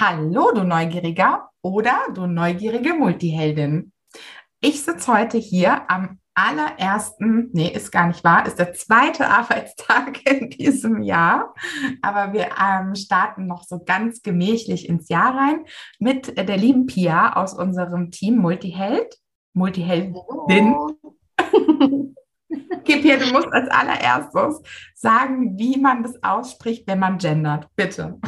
Hallo, du Neugieriger oder du neugierige Multiheldin. Ich sitze heute hier am allerersten, nee, ist gar nicht wahr, ist der zweite Arbeitstag in diesem Jahr. Aber wir ähm, starten noch so ganz gemächlich ins Jahr rein mit der lieben Pia aus unserem Team Multiheld. Multiheldin. Okay, Pia, du musst als allererstes sagen, wie man das ausspricht, wenn man gendert. Bitte.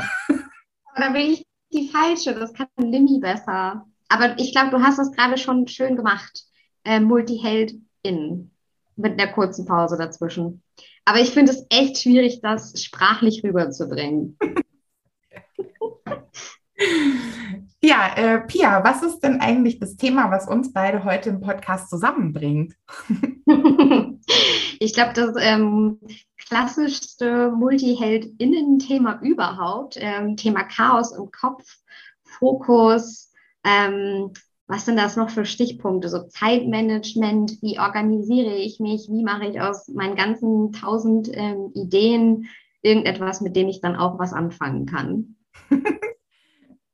Da bin ich die falsche, das kann Limmy besser. Aber ich glaube, du hast das gerade schon schön gemacht. Äh, Multiheld-In. Mit einer kurzen Pause dazwischen. Aber ich finde es echt schwierig, das sprachlich rüberzubringen. Ja, äh, Pia, was ist denn eigentlich das Thema, was uns beide heute im Podcast zusammenbringt? ich glaube, das ähm, klassischste Multiheld-Innen-Thema überhaupt, ähm, Thema Chaos im Kopf, Fokus, ähm, was sind das noch für Stichpunkte? So Zeitmanagement, wie organisiere ich mich, wie mache ich aus meinen ganzen tausend ähm, Ideen irgendetwas, mit dem ich dann auch was anfangen kann.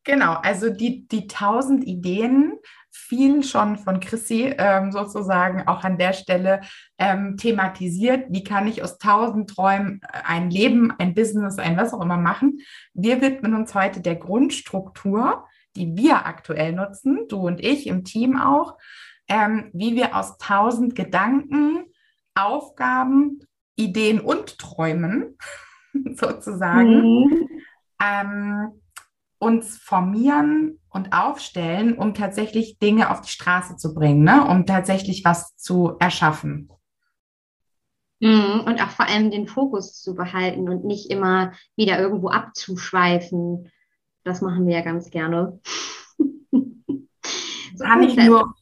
Genau, also die, die tausend Ideen, viel schon von Chrissy ähm, sozusagen auch an der Stelle ähm, thematisiert. Wie kann ich aus tausend Träumen äh, ein Leben, ein Business, ein was auch immer machen? Wir widmen uns heute der Grundstruktur, die wir aktuell nutzen, du und ich im Team auch, ähm, wie wir aus tausend Gedanken, Aufgaben, Ideen und Träumen sozusagen mhm. Uns formieren und aufstellen, um tatsächlich Dinge auf die Straße zu bringen, ne? um tatsächlich was zu erschaffen. Mhm, und auch vor allem den Fokus zu behalten und nicht immer wieder irgendwo abzuschweifen. Das machen wir ja ganz gerne. so kann, ich nur,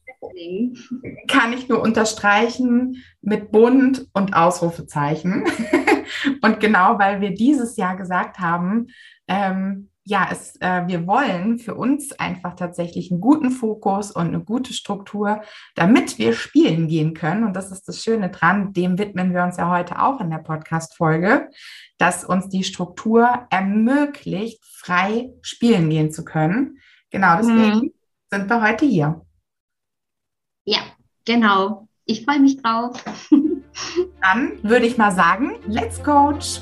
kann ich nur unterstreichen mit Bund und Ausrufezeichen. und genau weil wir dieses Jahr gesagt haben, ähm, ja, es, äh, wir wollen für uns einfach tatsächlich einen guten Fokus und eine gute Struktur, damit wir spielen gehen können. Und das ist das Schöne dran, dem widmen wir uns ja heute auch in der Podcast-Folge, dass uns die Struktur ermöglicht, frei spielen gehen zu können. Genau, deswegen mhm. sind wir heute hier. Ja, genau. Ich freue mich drauf. Dann würde ich mal sagen, let's coach.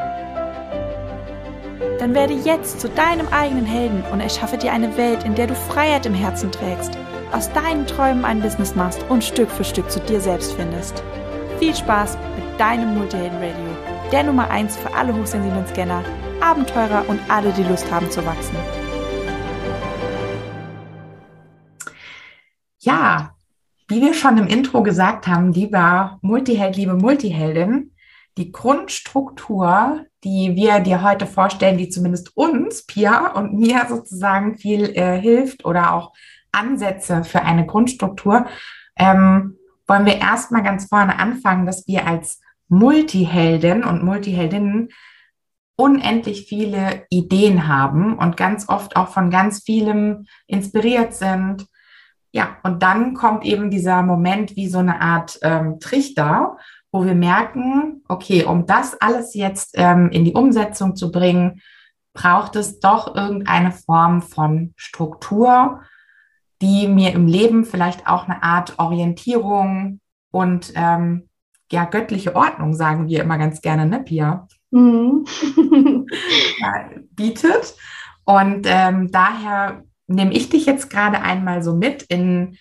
Dann werde jetzt zu deinem eigenen Helden und erschaffe dir eine Welt, in der du Freiheit im Herzen trägst, aus deinen Träumen ein Business machst und Stück für Stück zu dir selbst findest. Viel Spaß mit deinem Multihelden Radio, der Nummer 1 für alle hochsensiblen Scanner, Abenteurer und alle, die Lust haben zu wachsen. Ja, wie wir schon im Intro gesagt haben, lieber Multiheld, liebe Multiheldin, die Grundstruktur, die wir dir heute vorstellen, die zumindest uns, Pia und mir sozusagen viel äh, hilft oder auch Ansätze für eine Grundstruktur, ähm, wollen wir erstmal ganz vorne anfangen, dass wir als Multiheldin und Multiheldinnen unendlich viele Ideen haben und ganz oft auch von ganz vielem inspiriert sind. Ja, und dann kommt eben dieser Moment wie so eine Art ähm, Trichter, wo wir merken, okay, um das alles jetzt ähm, in die Umsetzung zu bringen, braucht es doch irgendeine Form von Struktur, die mir im Leben vielleicht auch eine Art Orientierung und ähm, ja, göttliche Ordnung, sagen wir immer ganz gerne, ne, Pia? Mhm. bietet. Und ähm, daher nehme ich dich jetzt gerade einmal so mit in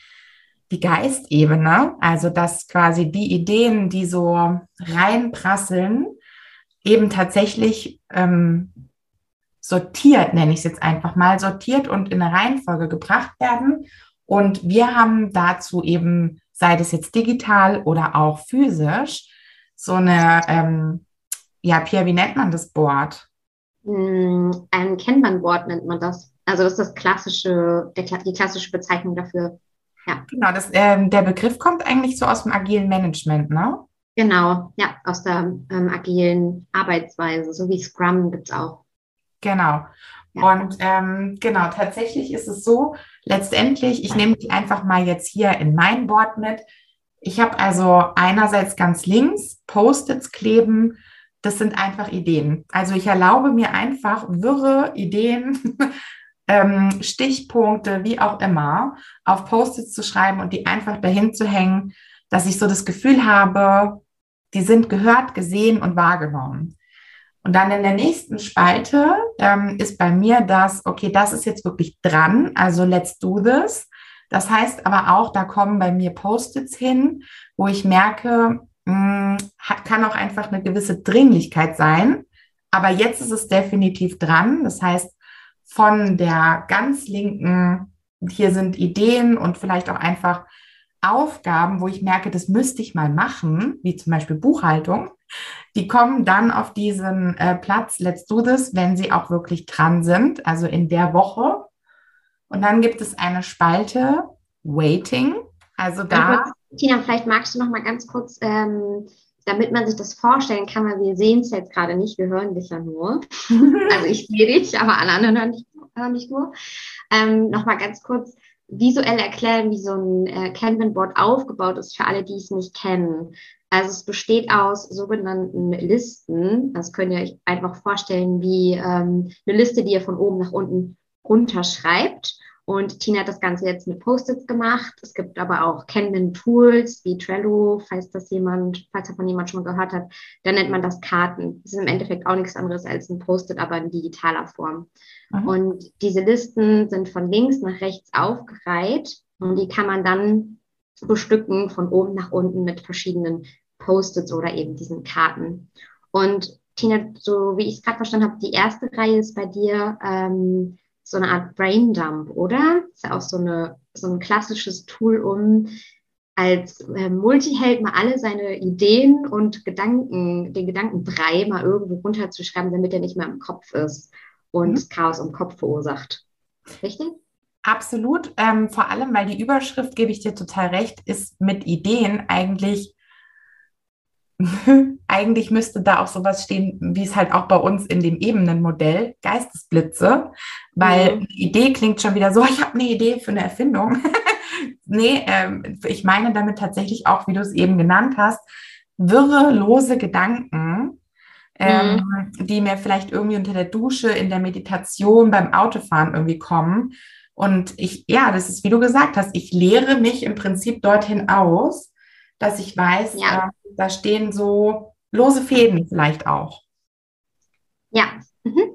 die Geistebene, also dass quasi die Ideen, die so reinprasseln, eben tatsächlich ähm, sortiert, nenne ich es jetzt einfach mal, sortiert und in eine Reihenfolge gebracht werden. Und wir haben dazu eben, sei das jetzt digital oder auch physisch, so eine, ähm, ja, Pierre, wie nennt man das Board? Mm, ein Kanban-Board nennt man das. Also das ist das klassische, der, die klassische Bezeichnung dafür. Ja. Genau, das, ähm, der Begriff kommt eigentlich so aus dem agilen Management, ne? Genau, ja, aus der ähm, agilen Arbeitsweise, so wie Scrum gibt es auch. Genau. Ja. Und ähm, genau, tatsächlich ist es so, letztendlich, ich nehme dich einfach mal jetzt hier in mein Board mit. Ich habe also einerseits ganz links Post-its kleben. Das sind einfach Ideen. Also ich erlaube mir einfach wirre Ideen, ähm, Stichpunkte, wie auch immer, auf Post-its zu schreiben und die einfach dahin zu hängen, dass ich so das Gefühl habe, die sind gehört, gesehen und wahrgenommen. Und dann in der nächsten Spalte ähm, ist bei mir das, okay, das ist jetzt wirklich dran, also let's do this. Das heißt aber auch, da kommen bei mir Post-its hin, wo ich merke, mh, hm, kann auch einfach eine gewisse Dringlichkeit sein. Aber jetzt ist es definitiv dran. Das heißt, von der ganz linken, hier sind Ideen und vielleicht auch einfach Aufgaben, wo ich merke, das müsste ich mal machen, wie zum Beispiel Buchhaltung, die kommen dann auf diesen äh, Platz, let's do this, wenn sie auch wirklich dran sind, also in der Woche. Und dann gibt es eine Spalte Waiting. Also da. Tina, vielleicht magst du noch mal ganz kurz, ähm, damit man sich das vorstellen kann, weil wir sehen es jetzt gerade nicht, wir hören dich ja nur. also ich sehe dich, aber alle anderen hören dich, hören dich nur. Ähm, noch mal ganz kurz visuell erklären, wie so ein äh, Kanban-Board aufgebaut ist für alle, die es nicht kennen. Also es besteht aus sogenannten Listen. Das könnt ihr euch einfach vorstellen wie ähm, eine Liste, die ihr von oben nach unten runterschreibt. Und Tina hat das Ganze jetzt mit Post-its gemacht. Es gibt aber auch Kanban-Tools wie Trello, falls das jemand, falls davon jemand schon mal gehört hat, dann nennt man das Karten. Das ist im Endeffekt auch nichts anderes als ein Post-it, aber in digitaler Form. Mhm. Und diese Listen sind von links nach rechts aufgereiht und die kann man dann bestücken von oben nach unten mit verschiedenen Post-its oder eben diesen Karten. Und Tina, so wie ich es gerade verstanden habe, die erste Reihe ist bei dir ähm, so eine Art Braindump, oder? Ist ja auch so, eine, so ein klassisches Tool, um als äh, Multiheld mal alle seine Ideen und Gedanken, den Gedankenbrei mal irgendwo runterzuschreiben, damit er nicht mehr im Kopf ist und mhm. Chaos im Kopf verursacht. Richtig? Absolut. Ähm, vor allem, weil die Überschrift, gebe ich dir total recht, ist mit Ideen eigentlich eigentlich müsste da auch sowas stehen, wie es halt auch bei uns in dem Ebenenmodell, Geistesblitze, weil mhm. Idee klingt schon wieder so, ich habe eine Idee für eine Erfindung. nee, ähm, ich meine damit tatsächlich auch, wie du es eben genannt hast, wirre, lose Gedanken, ähm, mhm. die mir vielleicht irgendwie unter der Dusche, in der Meditation, beim Autofahren irgendwie kommen. Und ich, ja, das ist, wie du gesagt hast, ich lehre mich im Prinzip dorthin aus, dass ich weiß, ja. äh, da stehen so lose Fäden vielleicht auch. Ja. Mhm.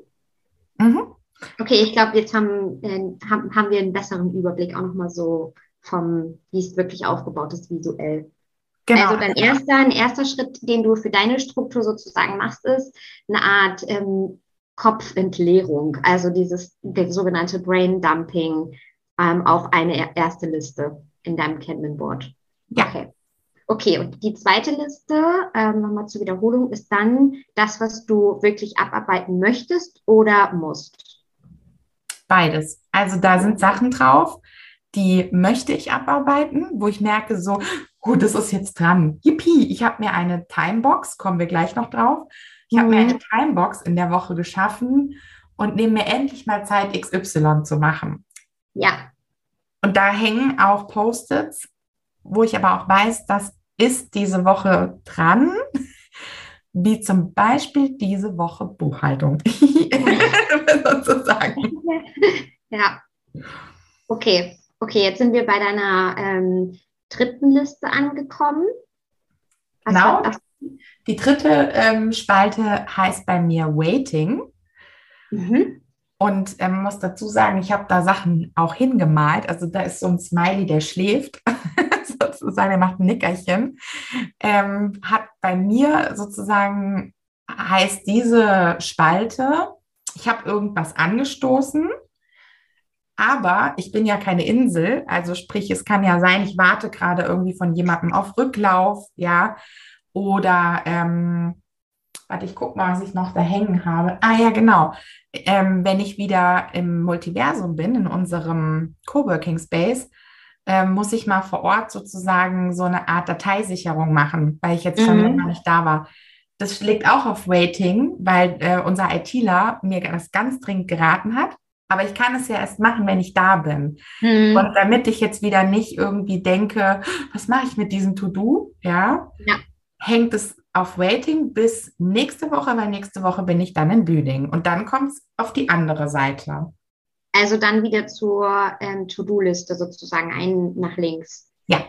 Mhm. Okay, ich glaube, jetzt haben, äh, haben, haben wir einen besseren Überblick auch nochmal so vom, wie es wirklich aufgebaut ist visuell. Genau. Also dein erster, ein erster Schritt, den du für deine Struktur sozusagen machst, ist eine Art ähm, Kopfentleerung, also dieses der sogenannte Brain Dumping ähm, auf eine erste Liste in deinem Kanban-Board. Ja. Okay. Okay, und die zweite Liste, ähm, nochmal zur Wiederholung, ist dann das, was du wirklich abarbeiten möchtest oder musst? Beides. Also da sind Sachen drauf, die möchte ich abarbeiten, wo ich merke, so, gut, das ist jetzt dran. Yippie, ich habe mir eine Timebox, kommen wir gleich noch drauf. Ich habe mhm. mir eine Timebox in der Woche geschaffen und nehme mir endlich mal Zeit, XY zu machen. Ja. Und da hängen auch Post-its wo ich aber auch weiß, das ist diese Woche dran, wie zum Beispiel diese Woche Buchhaltung. sozusagen. Ja. Okay, okay, jetzt sind wir bei deiner ähm, dritten Liste angekommen. Was genau. Die dritte ähm, Spalte heißt bei mir Waiting. Mhm. Und ähm, muss dazu sagen, ich habe da Sachen auch hingemalt. Also da ist so ein Smiley, der schläft. sozusagen, der macht ein Nickerchen, ähm, hat bei mir sozusagen, heißt diese Spalte, ich habe irgendwas angestoßen, aber ich bin ja keine Insel, also sprich, es kann ja sein, ich warte gerade irgendwie von jemandem auf Rücklauf, ja, oder ähm, warte, ich gucke mal, was ich noch da hängen habe. Ah ja, genau. Ähm, wenn ich wieder im Multiversum bin, in unserem Coworking Space, ähm, muss ich mal vor Ort sozusagen so eine Art Dateisicherung machen, weil ich jetzt schon mhm. nicht da war. Das liegt auch auf Waiting, weil äh, unser ITler mir das ganz dringend geraten hat. Aber ich kann es ja erst machen, wenn ich da bin. Mhm. Und damit ich jetzt wieder nicht irgendwie denke, was mache ich mit diesem To-Do, ja, ja, hängt es auf Waiting bis nächste Woche, weil nächste Woche bin ich dann in Büding. Und dann kommt es auf die andere Seite. Also dann wieder zur ähm, To-Do-Liste sozusagen, ein nach links. Ja.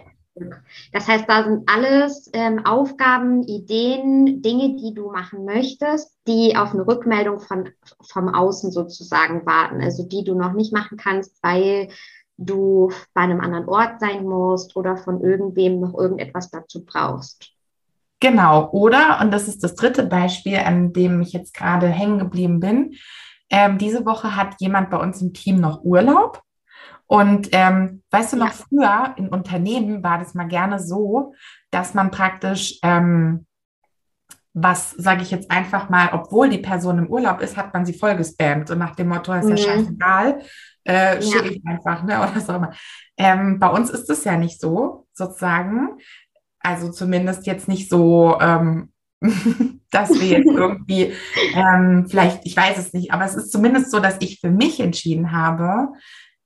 Das heißt, da sind alles ähm, Aufgaben, Ideen, Dinge, die du machen möchtest, die auf eine Rückmeldung von, vom Außen sozusagen warten. Also die du noch nicht machen kannst, weil du bei einem anderen Ort sein musst oder von irgendwem noch irgendetwas dazu brauchst. Genau, oder, und das ist das dritte Beispiel, an dem ich jetzt gerade hängen geblieben bin, ähm, diese Woche hat jemand bei uns im Team noch Urlaub. Und ähm, weißt du noch, ja. früher in Unternehmen war das mal gerne so, dass man praktisch, ähm, was sage ich jetzt einfach mal, obwohl die Person im Urlaub ist, hat man sie voll gespammt. Und nach dem Motto, ist ja mhm. scheißegal, äh, schicke ja. ich einfach, ne? Oder so immer. Ähm, bei uns ist es ja nicht so, sozusagen. Also zumindest jetzt nicht so, ähm, dass wir jetzt irgendwie, ähm, vielleicht, ich weiß es nicht, aber es ist zumindest so, dass ich für mich entschieden habe,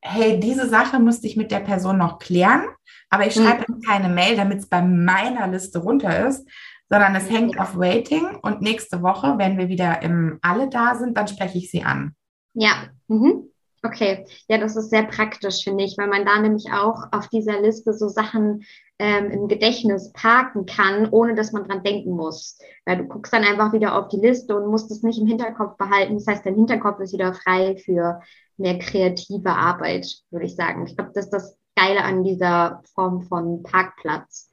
hey, diese Sache müsste ich mit der Person noch klären, aber ich schreibe mhm. keine Mail, damit es bei meiner Liste runter ist, sondern es hängt auf Waiting und nächste Woche, wenn wir wieder im Alle da sind, dann spreche ich sie an. Ja, mhm. okay. Ja, das ist sehr praktisch, finde ich, weil man da nämlich auch auf dieser Liste so Sachen ähm, im Gedächtnis parken kann, ohne dass man dran denken muss. Weil du guckst dann einfach wieder auf die Liste und musst es nicht im Hinterkopf behalten. Das heißt, dein Hinterkopf ist wieder frei für mehr kreative Arbeit, würde ich sagen. Ich glaube, das ist das Geile an dieser Form von Parkplatz.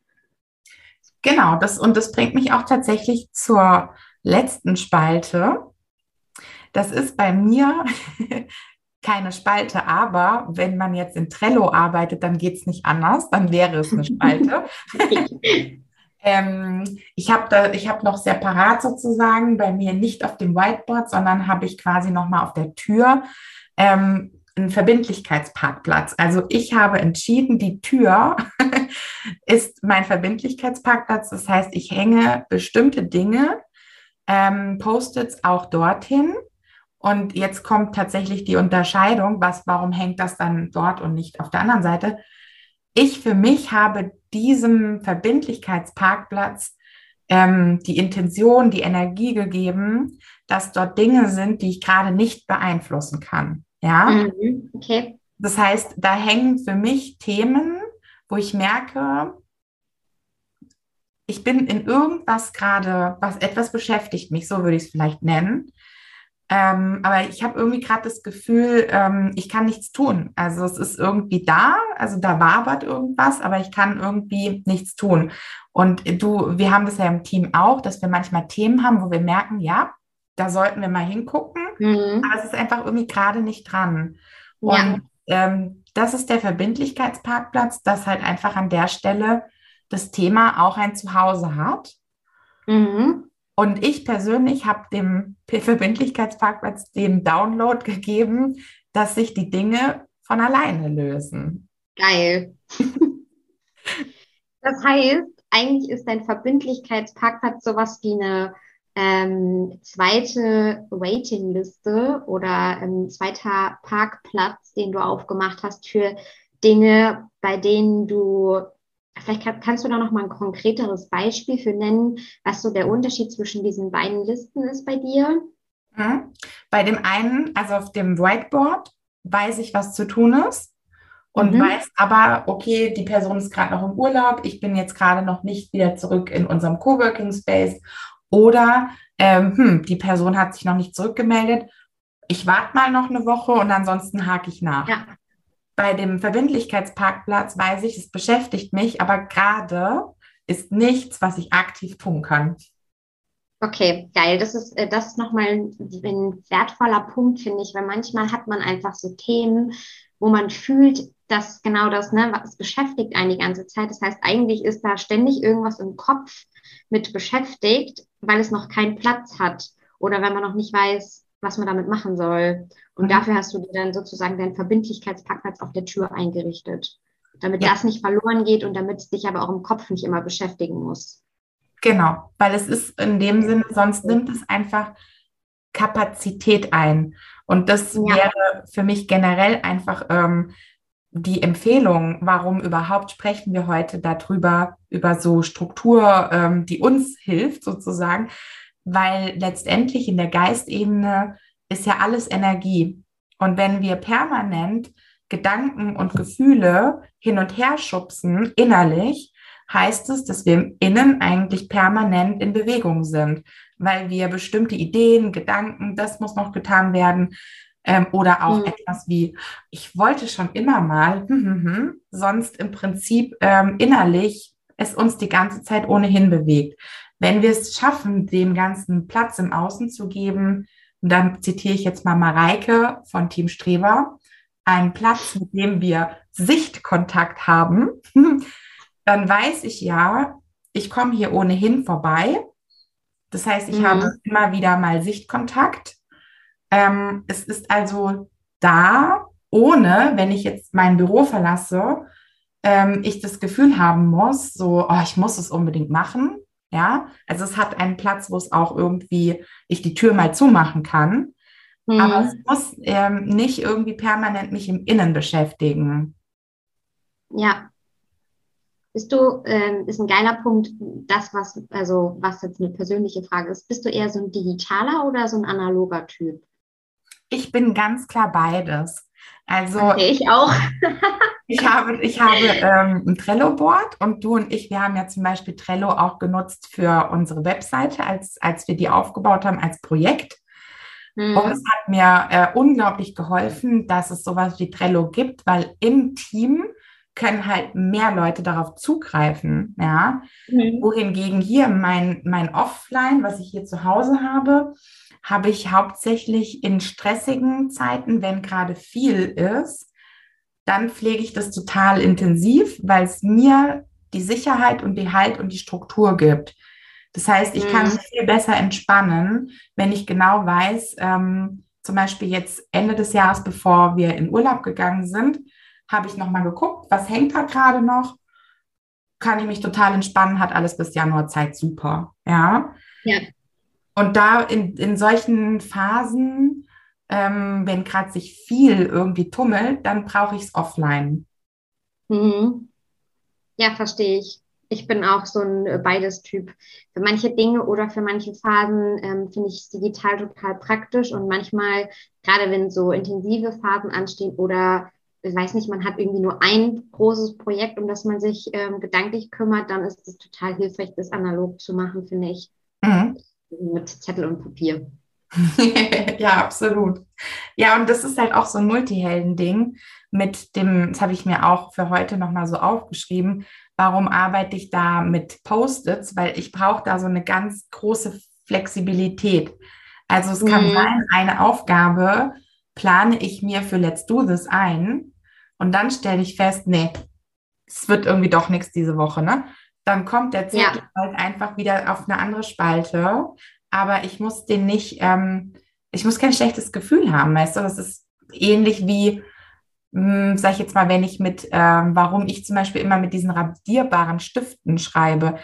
Genau, das, und das bringt mich auch tatsächlich zur letzten Spalte. Das ist bei mir keine Spalte, aber wenn man jetzt in Trello arbeitet, dann geht es nicht anders, dann wäre es eine Spalte. ähm, ich habe da, ich habe noch separat sozusagen bei mir nicht auf dem Whiteboard, sondern habe ich quasi nochmal auf der Tür ähm, einen Verbindlichkeitsparkplatz. Also ich habe entschieden, die Tür ist mein Verbindlichkeitsparkplatz. Das heißt, ich hänge bestimmte Dinge, ähm, Post-its auch dorthin und jetzt kommt tatsächlich die Unterscheidung, was, warum hängt das dann dort und nicht auf der anderen Seite? Ich für mich habe diesem Verbindlichkeitsparkplatz ähm, die Intention, die Energie gegeben, dass dort Dinge sind, die ich gerade nicht beeinflussen kann. Ja. Mhm, okay. Das heißt, da hängen für mich Themen, wo ich merke, ich bin in irgendwas gerade, was etwas beschäftigt mich, so würde ich es vielleicht nennen. Ähm, aber ich habe irgendwie gerade das Gefühl, ähm, ich kann nichts tun. Also es ist irgendwie da, also da wabert irgendwas, aber ich kann irgendwie nichts tun. Und du, wir haben das ja im Team auch, dass wir manchmal Themen haben, wo wir merken, ja, da sollten wir mal hingucken, mhm. aber es ist einfach irgendwie gerade nicht dran. Und ja. ähm, das ist der Verbindlichkeitsparkplatz, dass halt einfach an der Stelle das Thema auch ein Zuhause hat. Mhm. Und ich persönlich habe dem Verbindlichkeitsparkplatz den Download gegeben, dass sich die Dinge von alleine lösen. Geil. das heißt, eigentlich ist dein Verbindlichkeitsparkplatz sowas wie eine ähm, zweite Waiting-Liste oder ein zweiter Parkplatz, den du aufgemacht hast für Dinge, bei denen du Vielleicht kannst du da noch mal ein konkreteres Beispiel für nennen, was so der Unterschied zwischen diesen beiden Listen ist bei dir? Mhm. Bei dem einen, also auf dem Whiteboard, weiß ich, was zu tun ist und mhm. weiß aber, okay, die Person ist gerade noch im Urlaub, ich bin jetzt gerade noch nicht wieder zurück in unserem Coworking Space oder ähm, hm, die Person hat sich noch nicht zurückgemeldet. Ich warte mal noch eine Woche und ansonsten hake ich nach. Ja bei dem Verbindlichkeitsparkplatz weiß ich, es beschäftigt mich, aber gerade ist nichts, was ich aktiv tun kann. Okay, geil. Das ist, äh, das ist nochmal ein, wertvoller Punkt, finde ich, weil manchmal hat man einfach so Themen, wo man fühlt, das genau das, ne, was beschäftigt einen die ganze Zeit. Das heißt, eigentlich ist da ständig irgendwas im Kopf mit beschäftigt, weil es noch keinen Platz hat oder wenn man noch nicht weiß, was man damit machen soll. Und mhm. dafür hast du dir dann sozusagen deinen Verbindlichkeitsparkplatz auf der Tür eingerichtet, damit ja. das nicht verloren geht und damit es dich aber auch im Kopf nicht immer beschäftigen muss. Genau, weil es ist in dem Sinne, sonst nimmt es einfach Kapazität ein. Und das ja. wäre für mich generell einfach ähm, die Empfehlung, warum überhaupt sprechen wir heute darüber, über so Struktur, ähm, die uns hilft sozusagen, weil letztendlich in der Geistebene ist ja alles Energie. Und wenn wir permanent Gedanken und Gefühle hin und her schubsen innerlich, heißt es, dass wir im Innen eigentlich permanent in Bewegung sind, weil wir bestimmte Ideen, Gedanken, das muss noch getan werden, ähm, oder auch mhm. etwas wie, ich wollte schon immer mal, hm, hm, hm, sonst im Prinzip ähm, innerlich es uns die ganze Zeit ohnehin bewegt. Wenn wir es schaffen, dem Ganzen Platz im Außen zu geben, und dann zitiere ich jetzt mal Mareike von Team Streber, einen Platz, mit dem wir Sichtkontakt haben, dann weiß ich ja, ich komme hier ohnehin vorbei. Das heißt, ich mhm. habe immer wieder mal Sichtkontakt. Ähm, es ist also da, ohne, wenn ich jetzt mein Büro verlasse, ähm, ich das Gefühl haben muss, so, oh, ich muss es unbedingt machen. Ja, also es hat einen Platz, wo es auch irgendwie ich die Tür mal zumachen kann. Mhm. Aber es muss ähm, nicht irgendwie permanent mich im Innen beschäftigen. Ja, bist du, ähm, ist ein geiler Punkt, das, was, also was jetzt eine persönliche Frage ist, bist du eher so ein digitaler oder so ein analoger Typ? Ich bin ganz klar beides. Also okay, ich auch. ich habe, ich habe ähm, ein Trello-Board und du und ich, wir haben ja zum Beispiel Trello auch genutzt für unsere Webseite, als, als wir die aufgebaut haben als Projekt. Mhm. Und es hat mir äh, unglaublich geholfen, dass es sowas wie Trello gibt, weil im Team können halt mehr Leute darauf zugreifen, ja. Mhm. Wohingegen hier mein, mein Offline, was ich hier zu Hause habe, habe ich hauptsächlich in stressigen Zeiten, wenn gerade viel ist, dann pflege ich das total intensiv, weil es mir die Sicherheit und die Halt und die Struktur gibt. Das heißt, ich mhm. kann mich viel besser entspannen, wenn ich genau weiß, ähm, zum Beispiel jetzt Ende des Jahres, bevor wir in Urlaub gegangen sind, habe ich nochmal geguckt, was hängt da gerade noch? Kann ich mich total entspannen, hat alles bis Januar Zeit, super. Ja. ja. Und da in, in solchen Phasen, ähm, wenn gerade sich viel irgendwie tummelt, dann brauche ich es offline. Mhm. Ja, verstehe ich. Ich bin auch so ein äh, beides Typ. Für manche Dinge oder für manche Phasen ähm, finde ich es digital total praktisch und manchmal, gerade wenn so intensive Phasen anstehen oder ich weiß nicht, man hat irgendwie nur ein großes Projekt, um das man sich ähm, gedanklich kümmert, dann ist es total hilfreich, das analog zu machen, finde ich. Mhm. Mit Zettel und Papier. ja, absolut. Ja, und das ist halt auch so ein Multihelden-Ding mit dem, das habe ich mir auch für heute nochmal so aufgeschrieben, warum arbeite ich da mit Post-its? Weil ich brauche da so eine ganz große Flexibilität. Also es kann mhm. sein, eine Aufgabe plane ich mir für Let's Do This ein und dann stelle ich fest, nee, es wird irgendwie doch nichts diese Woche, ne? Dann kommt der Zettel ja. halt einfach wieder auf eine andere Spalte, aber ich muss den nicht, ähm, ich muss kein schlechtes Gefühl haben, weißt du? Das ist ähnlich wie, mh, hm, sag ich jetzt mal, wenn ich mit, ähm, warum ich zum Beispiel immer mit diesen radierbaren Stiften schreibe.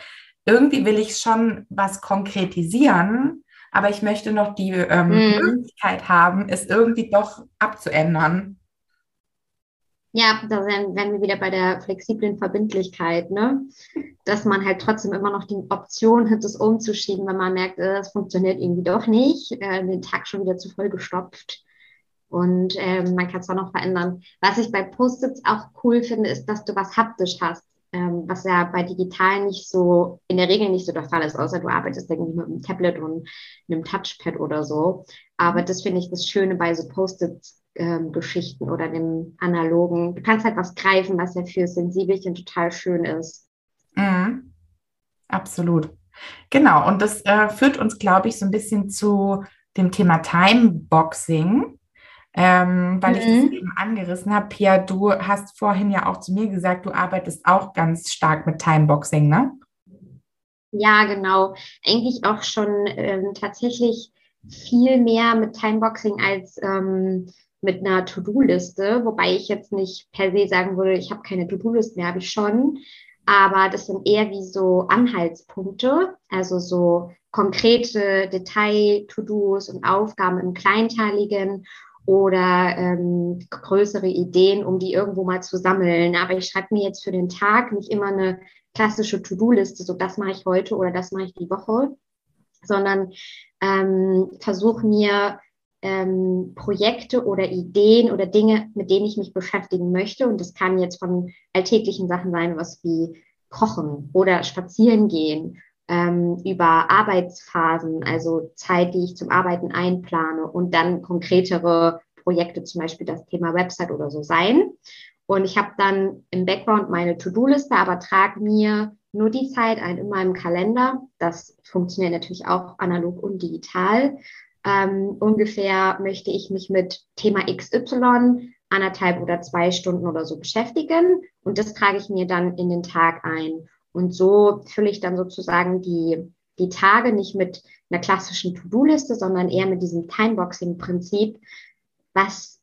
Irgendwie will ich schon was konkretisieren, aber ich möchte noch die ähm, mhm. Möglichkeit haben, es irgendwie doch abzuändern. Ja, da wären, wir wieder bei der flexiblen Verbindlichkeit, ne? Dass man halt trotzdem immer noch die Option hat, das umzuschieben, wenn man merkt, äh, das funktioniert irgendwie doch nicht, äh, den Tag schon wieder zu voll gestopft. Und äh, man kann es dann noch verändern. Was ich bei Post-its auch cool finde, ist, dass du was haptisch hast ähm, was ja bei digital nicht so, in der Regel nicht so der Fall ist, außer du arbeitest irgendwie mit einem Tablet und einem Touchpad oder so. Aber das finde ich das Schöne bei so Post-it-Geschichten ähm, oder dem analogen. Du kannst halt was greifen, was ja für Sensibelchen total schön ist. Mhm. Absolut. Genau, und das äh, führt uns, glaube ich, so ein bisschen zu dem Thema Timeboxing. ähm, weil mhm. ich das mhm. eben angerissen habe. Pia, du hast vorhin ja auch zu mir gesagt, du arbeitest auch ganz stark mit Timeboxing, ne? Ja, genau. Eigentlich auch schon ähm, tatsächlich viel mehr mit Timeboxing als ähm, mit einer To-Do-Liste, wobei ich jetzt nicht per se sagen würde, ich habe keine To-Do-Liste mehr, habe ich schon. Aber das sind eher wie so Anhaltspunkte, also so konkrete Detail-To-Dos und Aufgaben im Kleinteiligen oder ähm, größere Ideen, um die irgendwo mal zu sammeln. Aber ich schreibe mir jetzt für den Tag nicht immer eine klassische To-Do-Liste, so das mache ich heute oder das mache ich die Woche, sondern ähm, versuche mir ähm, Projekte oder Ideen oder Dinge, mit denen ich mich beschäftigen möchte. Und das kann jetzt von alltäglichen Sachen sein, was wie Kochen oder Spazieren gehen, ähm, über Arbeitsphasen, also Zeit, die ich zum Arbeiten einplane und dann konkretere Projekte, zum Beispiel das Thema Website oder so sein. Und ich habe dann im Background meine To-Do-Liste, aber trage mir nur die Zeit ein in meinem Kalender. Das funktioniert natürlich auch analog und digital. Ähm, ungefähr möchte ich mich mit Thema XY anderthalb oder zwei Stunden oder so beschäftigen. Und das trage ich mir dann in den Tag ein. Und so fülle ich dann sozusagen die, die Tage nicht mit einer klassischen To-Do-Liste, sondern eher mit diesem Timeboxing-Prinzip, was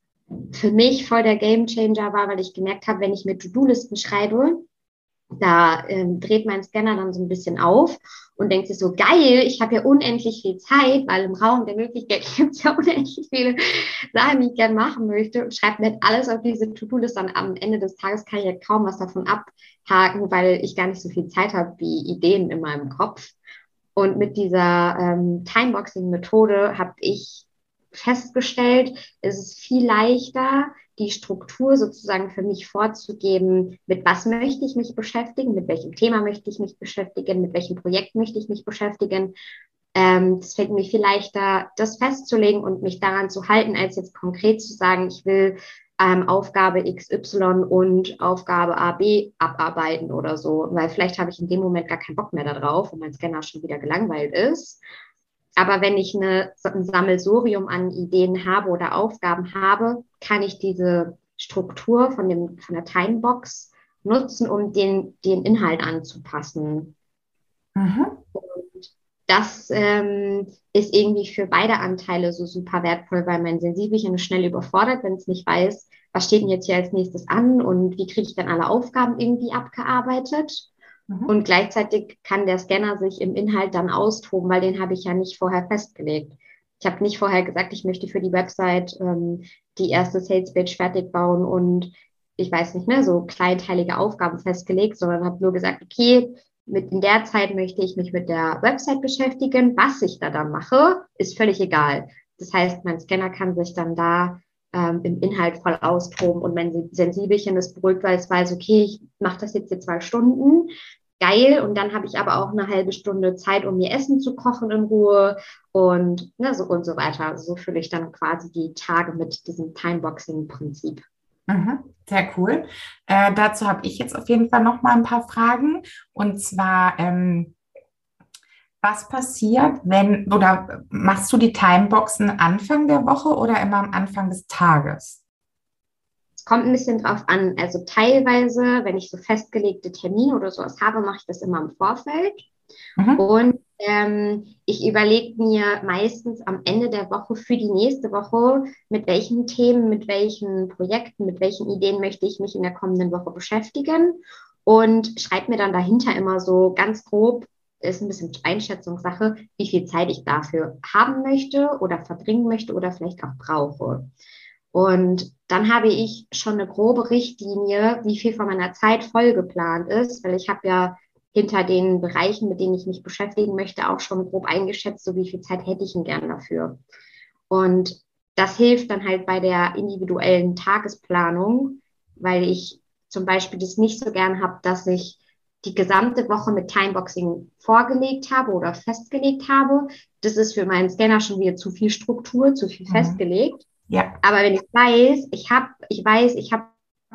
für mich voll der Gamechanger war, weil ich gemerkt habe, wenn ich mir To-Do-Listen schreibe, da ähm, dreht mein Scanner dann so ein bisschen auf und denkt sich so, geil, ich habe ja unendlich viel Zeit, weil im Raum der Möglichkeit gibt es ja unendlich viele Sachen, die ich gerne machen möchte und schreibt nicht alles auf diese To-Do-List. Dann am Ende des Tages kann ich ja kaum was davon abhaken, weil ich gar nicht so viel Zeit habe wie Ideen in meinem Kopf. Und mit dieser ähm, Timeboxing-Methode habe ich festgestellt, es ist viel leichter, die Struktur sozusagen für mich vorzugeben, mit was möchte ich mich beschäftigen, mit welchem Thema möchte ich mich beschäftigen, mit welchem Projekt möchte ich mich beschäftigen. Ähm, es fällt mir viel leichter, das festzulegen und mich daran zu halten, als jetzt konkret zu sagen, ich will ähm, Aufgabe XY und Aufgabe AB abarbeiten oder so, weil vielleicht habe ich in dem Moment gar keinen Bock mehr darauf und mein Scanner schon wieder gelangweilt ist. Aber wenn ich eine, ein Sammelsurium an Ideen habe oder Aufgaben habe, kann ich diese Struktur von, dem, von der Timebox nutzen, um den, den Inhalt anzupassen. Mhm. Und das ähm, ist irgendwie für beide Anteile so super wertvoll, weil mein Sensibelchen ist schnell überfordert, wenn es nicht weiß, was steht denn jetzt hier als nächstes an und wie kriege ich dann alle Aufgaben irgendwie abgearbeitet. Mhm. Und gleichzeitig kann der Scanner sich im Inhalt dann austoben, weil den habe ich ja nicht vorher festgelegt. Ich habe nicht vorher gesagt, ich möchte für die Website ähm, die erste Salespage fertig bauen und ich weiß nicht mehr, so kleinteilige Aufgaben festgelegt, sondern habe nur gesagt, okay, mit in der Zeit möchte ich mich mit der Website beschäftigen. Was ich da dann mache, ist völlig egal. Das heißt, mein Scanner kann sich dann da ähm, im Inhalt voll austoben und mein Sensibelchen ist beruhigt, weil es weiß, okay, ich mache das jetzt hier zwei Stunden, geil. Und dann habe ich aber auch eine halbe Stunde Zeit, um mir Essen zu kochen in Ruhe und, ne, so, und so weiter. Also so fülle ich dann quasi die Tage mit diesem Timeboxing-Prinzip. Mhm, sehr cool. Äh, dazu habe ich jetzt auf jeden Fall noch mal ein paar Fragen. Und zwar, ähm, was passiert, wenn, oder machst du die Timeboxen Anfang der Woche oder immer am Anfang des Tages? Es kommt ein bisschen drauf an. Also teilweise, wenn ich so festgelegte Termine oder sowas habe, mache ich das immer im Vorfeld. Mhm. Und ähm, ich überlege mir meistens am Ende der Woche für die nächste Woche, mit welchen Themen, mit welchen Projekten, mit welchen Ideen möchte ich mich in der kommenden Woche beschäftigen und schreibe mir dann dahinter immer so ganz grob, ist ein bisschen Einschätzungssache, wie viel Zeit ich dafür haben möchte oder verbringen möchte oder vielleicht auch brauche. Und dann habe ich schon eine grobe Richtlinie, wie viel von meiner Zeit voll geplant ist, weil ich habe ja hinter den Bereichen, mit denen ich mich beschäftigen möchte, auch schon grob eingeschätzt, so wie viel Zeit hätte ich denn gern dafür. Und das hilft dann halt bei der individuellen Tagesplanung, weil ich zum Beispiel das nicht so gern habe, dass ich die gesamte Woche mit Timeboxing vorgelegt habe oder festgelegt habe. Das ist für meinen Scanner schon wieder zu viel Struktur, zu viel mhm. festgelegt. Ja. Aber wenn ich weiß, ich habe, ich weiß, ich habe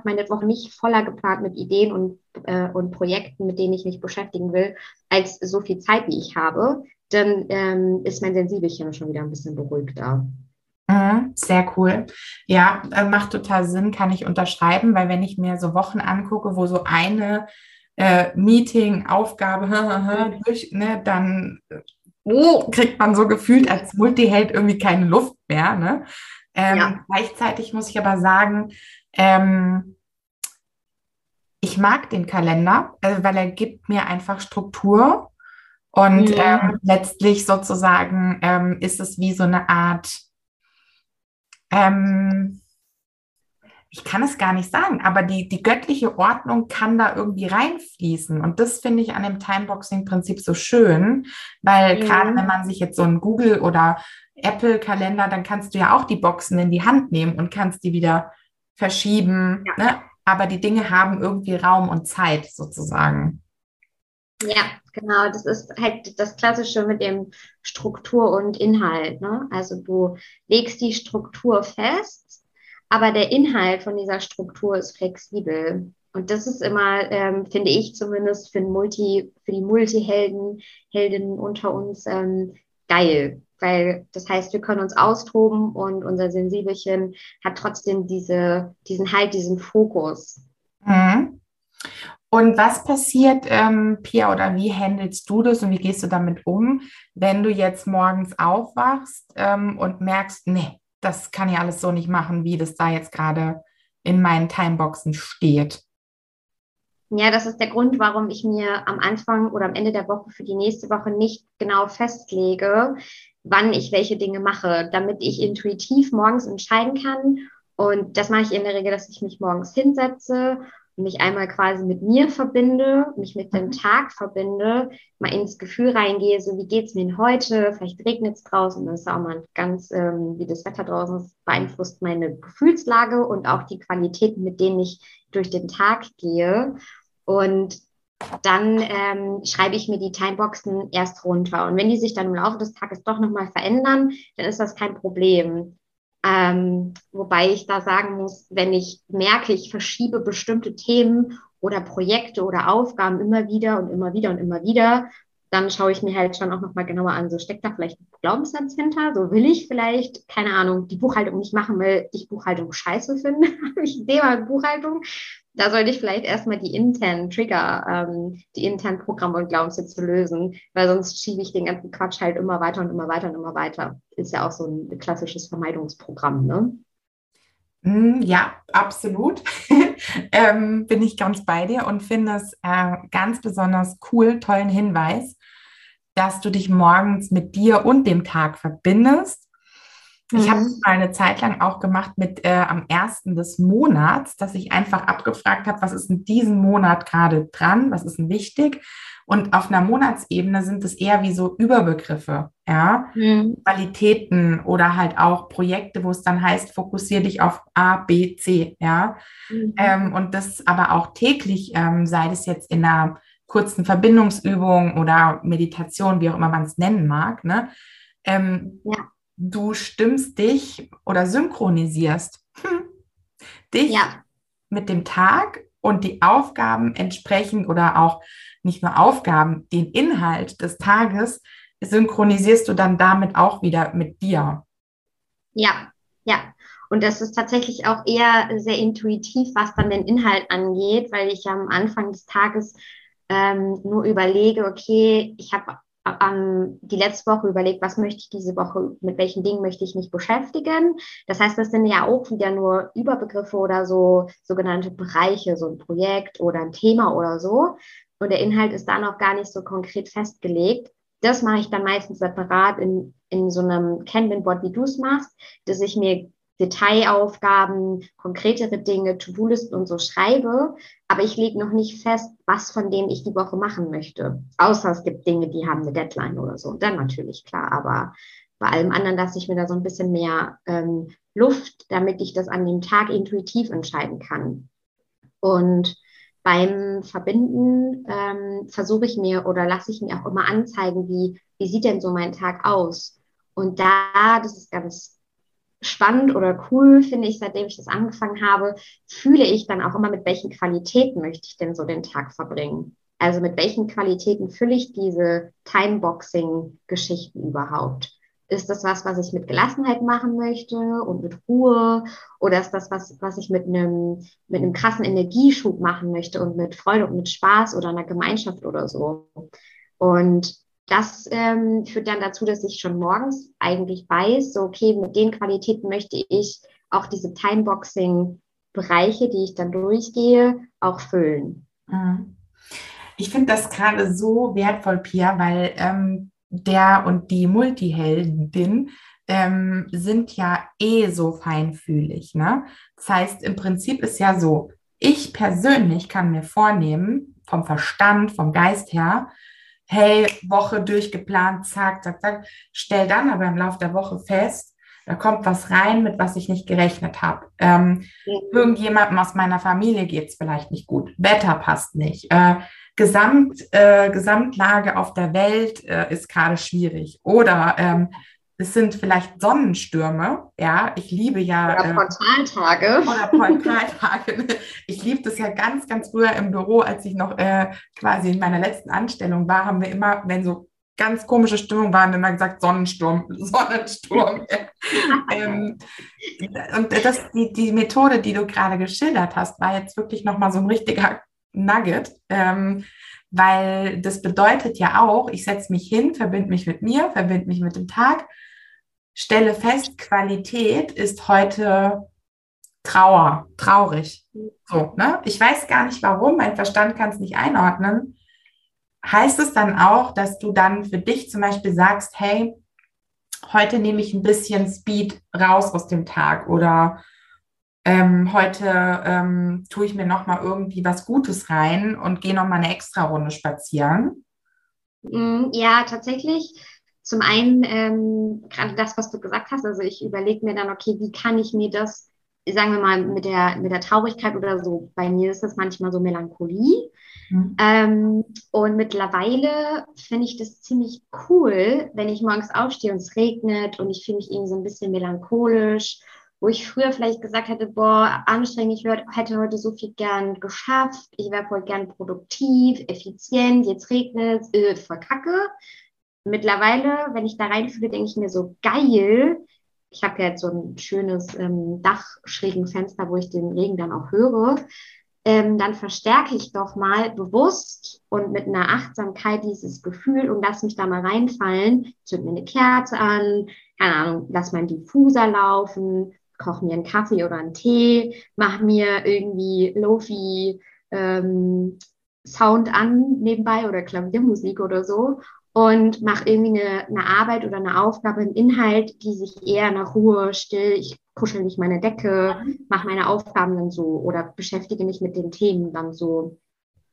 meine Woche nicht voller geplant mit Ideen und, äh, und Projekten, mit denen ich mich beschäftigen will, als so viel Zeit, wie ich habe, dann ähm, ist mein Sensibelchen schon wieder ein bisschen beruhigter. Mhm, sehr cool. Ja, äh, macht total Sinn, kann ich unterschreiben, weil wenn ich mir so Wochen angucke, wo so eine äh, Meeting, Aufgabe durch, ne, dann oh, kriegt man so gefühlt als Multiheld irgendwie keine Luft mehr. Ne? Ähm, ja. Gleichzeitig muss ich aber sagen, ähm, ich mag den Kalender, also weil er gibt mir einfach Struktur und mhm. ähm, letztlich sozusagen ähm, ist es wie so eine Art, ähm, ich kann es gar nicht sagen, aber die, die göttliche Ordnung kann da irgendwie reinfließen. Und das finde ich an dem Timeboxing-Prinzip so schön, weil mhm. gerade wenn man sich jetzt so einen Google- oder Apple-Kalender, dann kannst du ja auch die Boxen in die Hand nehmen und kannst die wieder verschieben. Ja. Ne? Aber die Dinge haben irgendwie Raum und Zeit sozusagen. Ja, genau. Das ist halt das Klassische mit dem Struktur und Inhalt. Ne? Also du legst die Struktur fest, aber der Inhalt von dieser Struktur ist flexibel. Und das ist immer, ähm, finde ich zumindest für, Multi, für die Multihelden, Heldinnen unter uns ähm, geil. Weil das heißt, wir können uns austoben und unser Sensibelchen hat trotzdem diese, diesen Halt, diesen Fokus. Mhm. Und was passiert, ähm, Pia, oder wie handelst du das und wie gehst du damit um, wenn du jetzt morgens aufwachst ähm, und merkst, nee, das kann ich alles so nicht machen, wie das da jetzt gerade in meinen Timeboxen steht? Ja, das ist der Grund, warum ich mir am Anfang oder am Ende der Woche für die nächste Woche nicht genau festlege, wann ich welche Dinge mache, damit ich intuitiv morgens entscheiden kann. Und das mache ich in der Regel, dass ich mich morgens hinsetze mich einmal quasi mit mir verbinde, mich mit dem mhm. Tag verbinde, mal ins Gefühl reingehe, so wie geht's mir denn heute? Vielleicht regnet es draußen, das ist auch mal ganz, ähm, wie das Wetter draußen ist, beeinflusst meine Gefühlslage und auch die Qualitäten, mit denen ich durch den Tag gehe. Und dann ähm, schreibe ich mir die Timeboxen erst runter. Und wenn die sich dann im Laufe des Tages doch nochmal verändern, dann ist das kein Problem. Ähm, wobei ich da sagen muss, wenn ich merke, ich verschiebe bestimmte Themen oder Projekte oder Aufgaben immer wieder und immer wieder und immer wieder, dann schaue ich mir halt schon auch nochmal genauer an, so steckt da vielleicht ein Glaubenssatz hinter, so will ich vielleicht, keine Ahnung, die Buchhaltung nicht machen, weil ich Buchhaltung scheiße finde. ich sehe mal Buchhaltung da sollte ich vielleicht erstmal die internen Trigger, ähm, die internen Programme und Glaubenssätze lösen, weil sonst schiebe ich den ganzen Quatsch halt immer weiter und immer weiter und immer weiter. Ist ja auch so ein klassisches Vermeidungsprogramm, ne? Mm, ja, absolut. ähm, bin ich ganz bei dir und finde es äh, ganz besonders cool, tollen Hinweis, dass du dich morgens mit dir und dem Tag verbindest ich habe es mhm. mal eine Zeit lang auch gemacht mit äh, am ersten des Monats, dass ich einfach abgefragt habe, was ist in diesem Monat gerade dran, was ist denn wichtig. Und auf einer Monatsebene sind es eher wie so Überbegriffe, ja, mhm. Qualitäten oder halt auch Projekte, wo es dann heißt, fokussiere dich auf A, B, C, ja. Mhm. Ähm, und das aber auch täglich, ähm, sei es jetzt in einer kurzen Verbindungsübung oder Meditation, wie auch immer man es nennen mag, ne? Ähm, ja du stimmst dich oder synchronisierst hm, dich ja. mit dem Tag und die Aufgaben entsprechend oder auch nicht nur Aufgaben, den Inhalt des Tages synchronisierst du dann damit auch wieder mit dir. Ja, ja. Und das ist tatsächlich auch eher sehr intuitiv, was dann den Inhalt angeht, weil ich am Anfang des Tages ähm, nur überlege, okay, ich habe ähm, die letzte Woche überlegt, was möchte ich diese Woche, mit welchen Dingen möchte ich mich beschäftigen. Das heißt, das sind ja auch wieder nur Überbegriffe oder so sogenannte Bereiche, so ein Projekt oder ein Thema oder so. Und der Inhalt ist da noch gar nicht so konkret festgelegt. Das mache ich dann meistens separat in, in so einem Kanban-Board, wie du es machst, dass ich mir Detailaufgaben, konkretere Dinge, To-Do-Listen und so schreibe, aber ich lege noch nicht fest, was von dem ich die Woche machen möchte. Außer es gibt Dinge, die haben eine Deadline oder so. Und dann natürlich klar, aber bei allem anderen lasse ich mir da so ein bisschen mehr ähm, Luft, damit ich das an dem Tag intuitiv entscheiden kann. Und beim Verbinden ähm, versuche ich mir oder lasse ich mir auch immer anzeigen, wie, wie sieht denn so mein Tag aus? Und da, das ist ganz spannend oder cool, finde ich, seitdem ich das angefangen habe, fühle ich dann auch immer, mit welchen Qualitäten möchte ich denn so den Tag verbringen. Also mit welchen Qualitäten fülle ich diese Timeboxing-Geschichten überhaupt? Ist das was, was ich mit Gelassenheit machen möchte und mit Ruhe? Oder ist das was, was ich mit einem, mit einem krassen Energieschub machen möchte und mit Freude und mit Spaß oder einer Gemeinschaft oder so? Und das ähm, führt dann dazu, dass ich schon morgens eigentlich weiß, so, okay, mit den Qualitäten möchte ich auch diese Timeboxing-Bereiche, die ich dann durchgehe, auch füllen. Mhm. Ich finde das gerade so wertvoll, Pia, weil ähm, der und die Multiheldin ähm, sind ja eh so feinfühlig. Ne? Das heißt, im Prinzip ist ja so, ich persönlich kann mir vornehmen, vom Verstand, vom Geist her, hey, Woche durchgeplant, zack, zack, zack, stell dann aber im Laufe der Woche fest, da kommt was rein, mit was ich nicht gerechnet habe. Ähm, mhm. Irgendjemandem aus meiner Familie geht es vielleicht nicht gut. Wetter passt nicht. Äh, Gesamt, äh, Gesamtlage auf der Welt äh, ist gerade schwierig. Oder ähm, es sind vielleicht Sonnenstürme. Ja, ich liebe ja. Oder äh, Portaltage. Oder Portaltage. Ich liebe das ja ganz, ganz früher im Büro, als ich noch äh, quasi in meiner letzten Anstellung war, haben wir immer, wenn so ganz komische Stimmung waren, immer gesagt Sonnensturm, Sonnensturm. ähm, und das, die, die Methode, die du gerade geschildert hast, war jetzt wirklich nochmal so ein richtiger Nugget, ähm, weil das bedeutet ja auch, ich setze mich hin, verbinde mich mit mir, verbinde mich mit dem Tag, stelle fest, Qualität ist heute Trauer, traurig. So, ne? Ich weiß gar nicht warum, mein Verstand kann es nicht einordnen. Heißt es dann auch, dass du dann für dich zum Beispiel sagst, hey, heute nehme ich ein bisschen Speed raus aus dem Tag oder ähm, heute ähm, tue ich mir noch mal irgendwie was Gutes rein und gehe noch mal eine extra Runde spazieren? Mm, ja, tatsächlich. Zum einen ähm, gerade das, was du gesagt hast. Also ich überlege mir dann, okay, wie kann ich mir das, sagen wir mal, mit der mit der Traurigkeit oder so. Bei mir ist das manchmal so Melancholie. Mhm. Ähm, und mittlerweile finde ich das ziemlich cool, wenn ich morgens aufstehe und es regnet und ich fühle mich irgendwie so ein bisschen melancholisch wo ich früher vielleicht gesagt hätte, boah, anstrengend, ich hätte heute so viel gern geschafft, ich wäre voll gern produktiv, effizient, jetzt regnet es, äh, verkacke. Mittlerweile, wenn ich da reinfühle, denke ich mir so, geil, ich habe ja jetzt so ein schönes ähm, Dachschrägenfenster, wo ich den Regen dann auch höre. Ähm, dann verstärke ich doch mal bewusst und mit einer Achtsamkeit dieses Gefühl und lass mich da mal reinfallen, zünd mir eine Kerze an, keine Ahnung, lass meinen Diffuser laufen, koche mir einen Kaffee oder einen Tee, mache mir irgendwie Lofi ähm, Sound an nebenbei oder Klaviermusik oder so und mache irgendwie eine, eine Arbeit oder eine Aufgabe, einen Inhalt, die sich eher nach Ruhe, still, ich kuschel mich meine Decke, mache meine Aufgaben dann so oder beschäftige mich mit den Themen dann so.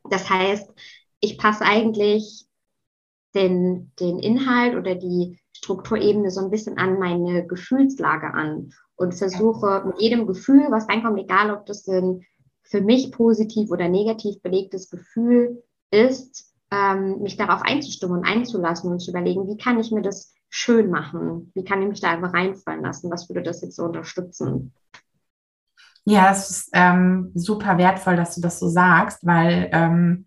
Das heißt, ich passe eigentlich den, den Inhalt oder die Strukturebene so ein bisschen an meine Gefühlslage an und versuche mit jedem Gefühl, was reinkommt, egal ob das ein für mich positiv oder negativ belegtes Gefühl ist, ähm, mich darauf einzustimmen und einzulassen und zu überlegen, wie kann ich mir das schön machen? Wie kann ich mich da einfach reinfallen lassen? Was würde das jetzt so unterstützen? Ja, es ist ähm, super wertvoll, dass du das so sagst, weil ähm,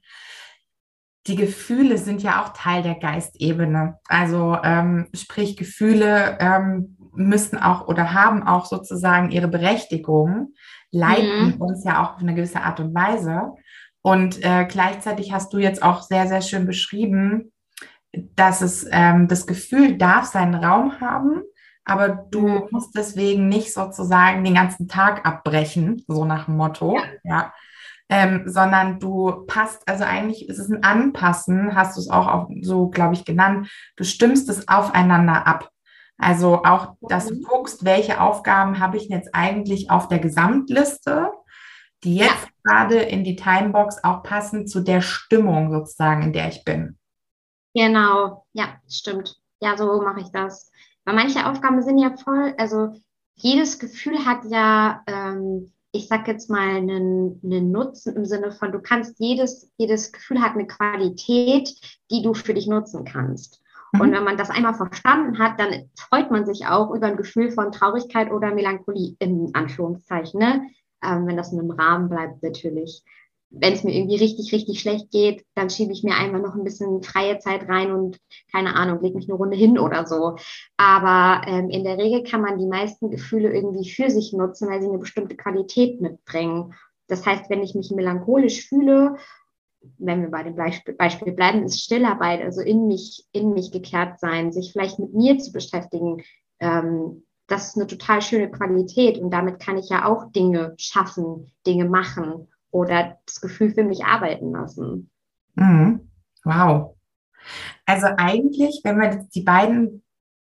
die Gefühle sind ja auch Teil der Geistebene. Also ähm, sprich, Gefühle ähm, müssen auch oder haben auch sozusagen ihre Berechtigung, leiten mhm. uns ja auch auf eine gewisse Art und Weise. Und äh, gleichzeitig hast du jetzt auch sehr, sehr schön beschrieben, dass es ähm, das Gefühl darf seinen Raum haben, aber du mhm. musst deswegen nicht sozusagen den ganzen Tag abbrechen, so nach dem Motto, ja. ähm, sondern du passt, also eigentlich ist es ein Anpassen, hast du es auch, auch so, glaube ich, genannt. Du stimmst es aufeinander ab. Also auch, dass du mhm. guckst, welche Aufgaben habe ich jetzt eigentlich auf der Gesamtliste, die jetzt ja. gerade in die Timebox auch passen zu der Stimmung sozusagen, in der ich bin. Genau, ja, stimmt. Ja, so mache ich das. Weil manche Aufgaben sind ja voll, also jedes Gefühl hat ja ähm, ich sag jetzt mal, einen, einen Nutzen im Sinne von, du kannst jedes, jedes Gefühl hat eine Qualität, die du für dich nutzen kannst. Mhm. Und wenn man das einmal verstanden hat, dann freut man sich auch über ein Gefühl von Traurigkeit oder Melancholie in Anführungszeichen, ne? Ähm, wenn das in einem Rahmen bleibt natürlich. wenn es mir irgendwie richtig, richtig schlecht geht, dann schiebe ich mir einfach noch ein bisschen freie Zeit rein und keine Ahnung, lege mich eine Runde hin oder so. Aber ähm, in der Regel kann man die meisten Gefühle irgendwie für sich nutzen, weil sie eine bestimmte Qualität mitbringen. Das heißt, wenn ich mich melancholisch fühle, wenn wir bei dem Beispiel bleiben, ist Stillarbeit, also in mich, in mich gekehrt sein, sich vielleicht mit mir zu beschäftigen, ähm, das ist eine total schöne Qualität und damit kann ich ja auch Dinge schaffen, Dinge machen oder das Gefühl für mich arbeiten lassen. Mhm. Wow. Also eigentlich, wenn wir jetzt die beiden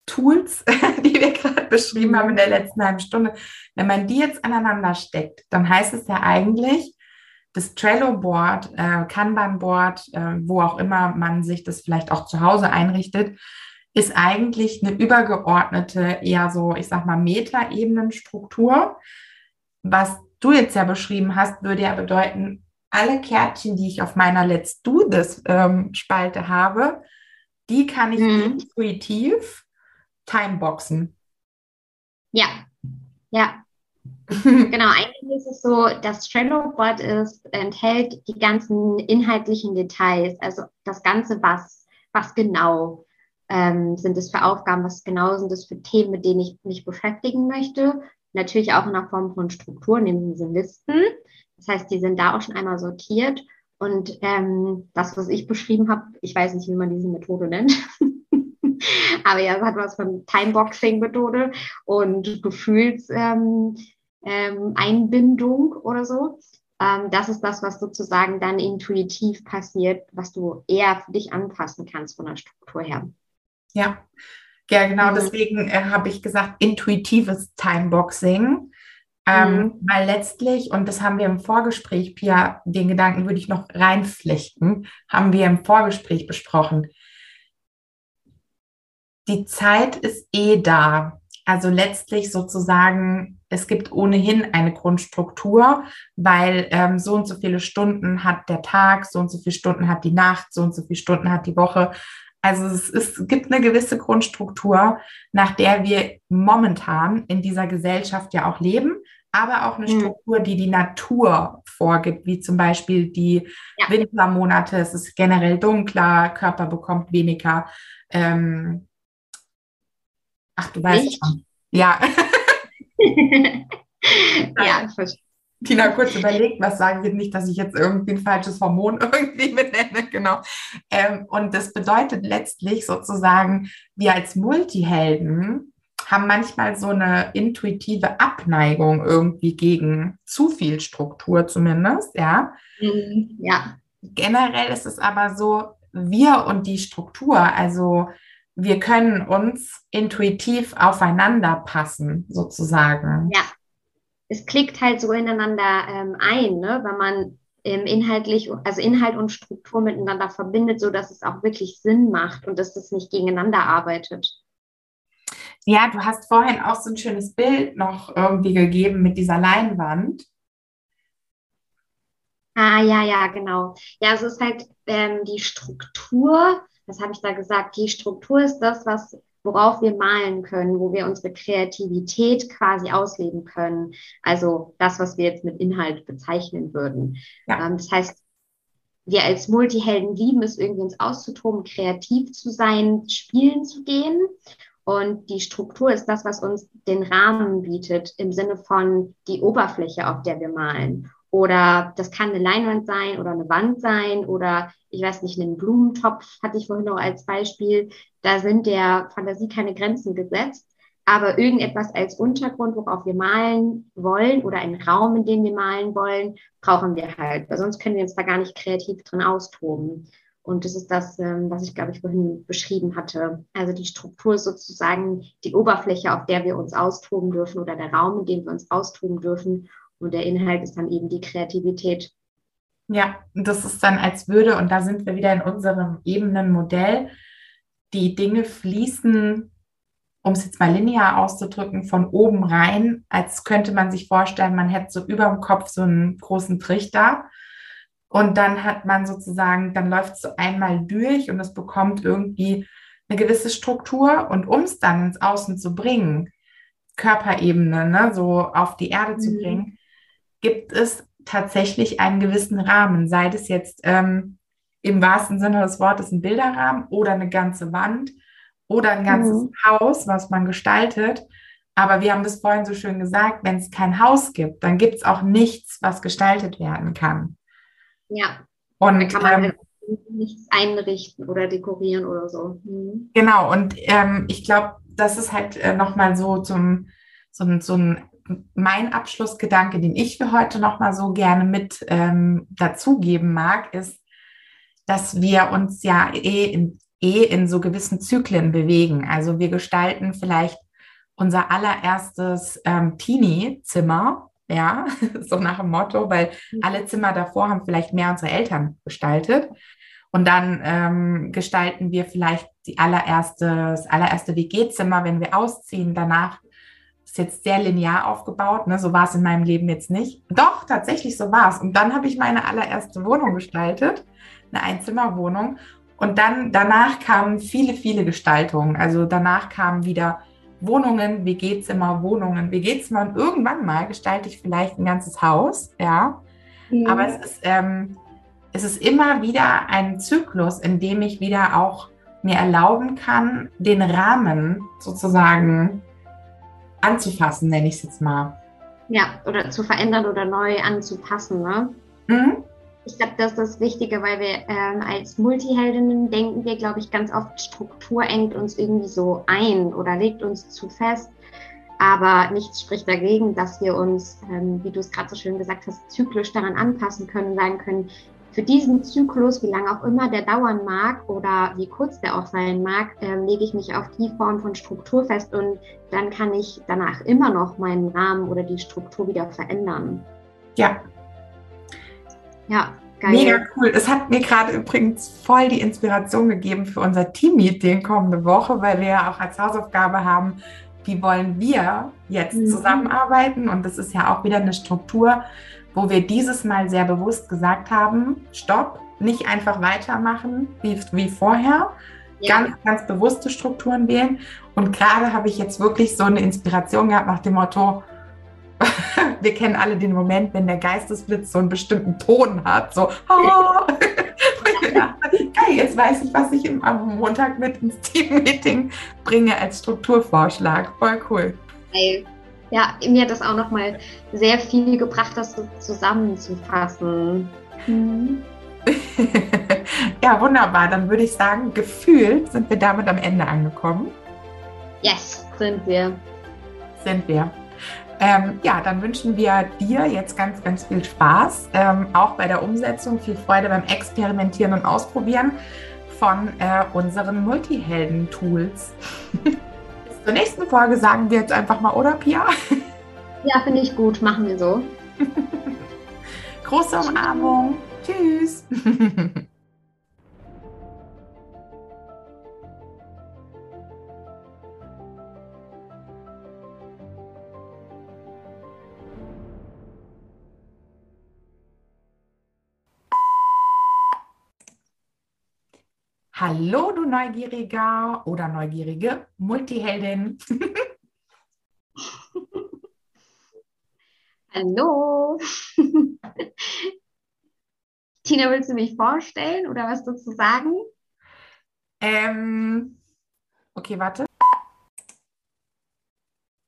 Tools, die wir gerade beschrieben haben in der letzten halben Stunde, wenn man die jetzt aneinander steckt, dann heißt es ja eigentlich, das Trello-Board, äh, Kanban-Board, äh, wo auch immer man sich das vielleicht auch zu Hause einrichtet, ist eigentlich eine übergeordnete, eher so, ich sag mal, Metaebenenstruktur. Was du jetzt ja beschrieben hast, würde ja bedeuten, alle Kärtchen, die ich auf meiner Let's Do This ähm, Spalte habe, die kann ich mhm. intuitiv timeboxen. Ja, ja. genau, eigentlich ist es so, das Trello-Board enthält die ganzen inhaltlichen Details, also das Ganze, was, was genau ähm, sind es für Aufgaben, was genau sind es für Themen, mit denen ich mich beschäftigen möchte natürlich auch in der Form von Strukturen, nämlich diese Listen. Das heißt, die sind da auch schon einmal sortiert. Und ähm, das, was ich beschrieben habe, ich weiß nicht, wie man diese Methode nennt. Aber ja, es hat was von Timeboxing-Methode und Gefühlseinbindung ähm, ähm, oder so. Ähm, das ist das, was sozusagen dann intuitiv passiert, was du eher für dich anpassen kannst von der Struktur her. Ja, ja, genau, mhm. deswegen äh, habe ich gesagt, intuitives Timeboxing. Ähm, mhm. Weil letztlich, und das haben wir im Vorgespräch, Pia, den Gedanken würde ich noch reinflechten, haben wir im Vorgespräch besprochen. Die Zeit ist eh da. Also letztlich sozusagen, es gibt ohnehin eine Grundstruktur, weil ähm, so und so viele Stunden hat der Tag, so und so viele Stunden hat die Nacht, so und so viele Stunden hat die Woche. Also es, ist, es gibt eine gewisse Grundstruktur, nach der wir momentan in dieser Gesellschaft ja auch leben, aber auch eine mhm. Struktur, die die Natur vorgibt, wie zum Beispiel die ja. Wintermonate. Es ist generell dunkler, Körper bekommt weniger. Ähm, ach, du weißt schon. Ja. ja, verstehe. Tina kurz überlegt, was sagen wir nicht, dass ich jetzt irgendwie ein falsches Hormon irgendwie benenne, genau. Ähm, und das bedeutet letztlich sozusagen, wir als Multihelden haben manchmal so eine intuitive Abneigung irgendwie gegen zu viel Struktur zumindest, ja. Mhm, ja. Generell ist es aber so, wir und die Struktur, also wir können uns intuitiv aufeinander passen, sozusagen. Ja, es klickt halt so ineinander ähm, ein, ne? wenn man ähm, inhaltlich, also Inhalt und Struktur miteinander verbindet, so dass es auch wirklich Sinn macht und dass das nicht gegeneinander arbeitet. Ja, du hast vorhin auch so ein schönes Bild noch irgendwie gegeben mit dieser Leinwand. Ah, ja, ja, genau. Ja, es ist halt ähm, die Struktur, was habe ich da gesagt? Die Struktur ist das, was worauf wir malen können, wo wir unsere Kreativität quasi ausleben können. Also das, was wir jetzt mit Inhalt bezeichnen würden. Ja. Ähm, das heißt, wir als Multihelden lieben es, irgendwie uns auszutoben, kreativ zu sein, spielen zu gehen. Und die Struktur ist das, was uns den Rahmen bietet, im Sinne von die Oberfläche, auf der wir malen. Oder das kann eine Leinwand sein oder eine Wand sein oder ich weiß nicht, einen Blumentopf hatte ich vorhin noch als Beispiel. Da sind der Fantasie keine Grenzen gesetzt. Aber irgendetwas als Untergrund, worauf wir malen wollen oder einen Raum, in dem wir malen wollen, brauchen wir halt. Weil sonst können wir uns da gar nicht kreativ drin austoben. Und das ist das, ähm, was ich, glaube ich, vorhin beschrieben hatte. Also die Struktur ist sozusagen die Oberfläche, auf der wir uns austoben dürfen oder der Raum, in dem wir uns austoben dürfen. Und der Inhalt ist dann eben die Kreativität. Ja, das ist dann als würde, und da sind wir wieder in unserem Ebenenmodell, die Dinge fließen, um es jetzt mal linear auszudrücken, von oben rein, als könnte man sich vorstellen, man hätte so über dem Kopf so einen großen Trichter. Und dann hat man sozusagen, dann läuft es so einmal durch und es bekommt irgendwie eine gewisse Struktur. Und um es dann ins Außen zu bringen, Körperebene, ne, so auf die Erde zu mhm. bringen, gibt es tatsächlich einen gewissen Rahmen, sei das jetzt ähm, im wahrsten Sinne des Wortes ein Bilderrahmen oder eine ganze Wand oder ein ganzes mhm. Haus, was man gestaltet. Aber wir haben das vorhin so schön gesagt, wenn es kein Haus gibt, dann gibt es auch nichts, was gestaltet werden kann. Ja. Und da kann man ähm, nichts einrichten oder dekorieren oder so. Mhm. Genau, und ähm, ich glaube, das ist halt äh, nochmal so zum so, so ein mein Abschlussgedanke, den ich für heute nochmal so gerne mit ähm, dazugeben mag, ist, dass wir uns ja eh in, eh in so gewissen Zyklen bewegen. Also wir gestalten vielleicht unser allererstes ähm, Teenie-Zimmer, ja, so nach dem Motto, weil mhm. alle Zimmer davor haben vielleicht mehr unsere Eltern gestaltet. Und dann ähm, gestalten wir vielleicht die allererste, das allererste WG-Zimmer, wenn wir ausziehen. Danach ist jetzt sehr linear aufgebaut. Ne? So war es in meinem Leben jetzt nicht. Doch, tatsächlich so war es. Und dann habe ich meine allererste Wohnung gestaltet, eine Einzimmerwohnung. Und dann danach kamen viele, viele Gestaltungen. Also danach kamen wieder Wohnungen, WG-Zimmer, Wohnungen, WG-Zimmer. Und irgendwann mal gestalte ich vielleicht ein ganzes Haus, ja. Mhm. Aber es ist, ähm, es ist immer wieder ein Zyklus, in dem ich wieder auch mir erlauben kann, den Rahmen sozusagen anzufassen, nenne ich es jetzt mal. Ja, oder zu verändern oder neu anzupassen. Ne? Mhm. Ich glaube, das ist das Wichtige, weil wir ähm, als Multiheldinnen denken wir, glaube ich, ganz oft, Struktur engt uns irgendwie so ein oder legt uns zu fest. Aber nichts spricht dagegen, dass wir uns, ähm, wie du es gerade so schön gesagt hast, zyklisch daran anpassen können, sagen können, für diesen Zyklus, wie lange auch immer der dauern mag oder wie kurz der auch sein mag, äh, lege ich mich auf die Form von Struktur fest und dann kann ich danach immer noch meinen Rahmen oder die Struktur wieder verändern. Ja. Ja, geil. Mega cool. Es hat mir gerade übrigens voll die Inspiration gegeben für unser Team-Meeting kommende Woche, weil wir ja auch als Hausaufgabe haben, wie wollen wir jetzt mhm. zusammenarbeiten? Und das ist ja auch wieder eine Struktur, wo wir dieses Mal sehr bewusst gesagt haben, stopp, nicht einfach weitermachen wie, wie vorher, ja. ganz, ganz bewusste Strukturen wählen. Und gerade habe ich jetzt wirklich so eine Inspiration gehabt nach dem Motto, wir kennen alle den Moment, wenn der Geistesblitz so einen bestimmten Ton hat, so, oh. geil, jetzt weiß ich, was ich am Montag mit ins Team-Meeting bringe als Strukturvorschlag. Voll cool. Geil ja, mir hat das auch nochmal sehr viel gebracht, das so zusammenzufassen. Mhm. ja, wunderbar. Dann würde ich sagen, gefühlt sind wir damit am Ende angekommen. Yes, sind wir. Sind wir. Ähm, ja, dann wünschen wir dir jetzt ganz, ganz viel Spaß, ähm, auch bei der Umsetzung, viel Freude beim Experimentieren und Ausprobieren von äh, unseren Multihelden-Tools. Zur nächsten Folge sagen wir jetzt einfach mal, oder Pia? Ja, finde ich gut. Machen wir so. Große Umarmung. Tschüss. Hallo, du Neugieriger oder Neugierige Multiheldin. Hallo. Tina, willst du mich vorstellen oder was dazu sagen? Ähm, okay, warte.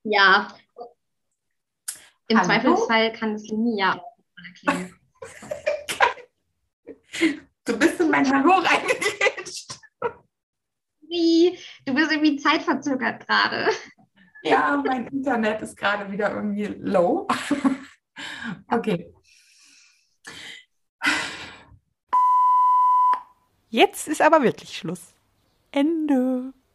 Ja. Im Hallo? Zweifelsfall kann es Linia erklären. Du bist in mein Hallo reingegrätscht. Wie? Du bist irgendwie zeitverzögert gerade. Ja, mein Internet ist gerade wieder irgendwie low. Okay. Jetzt ist aber wirklich Schluss. Ende.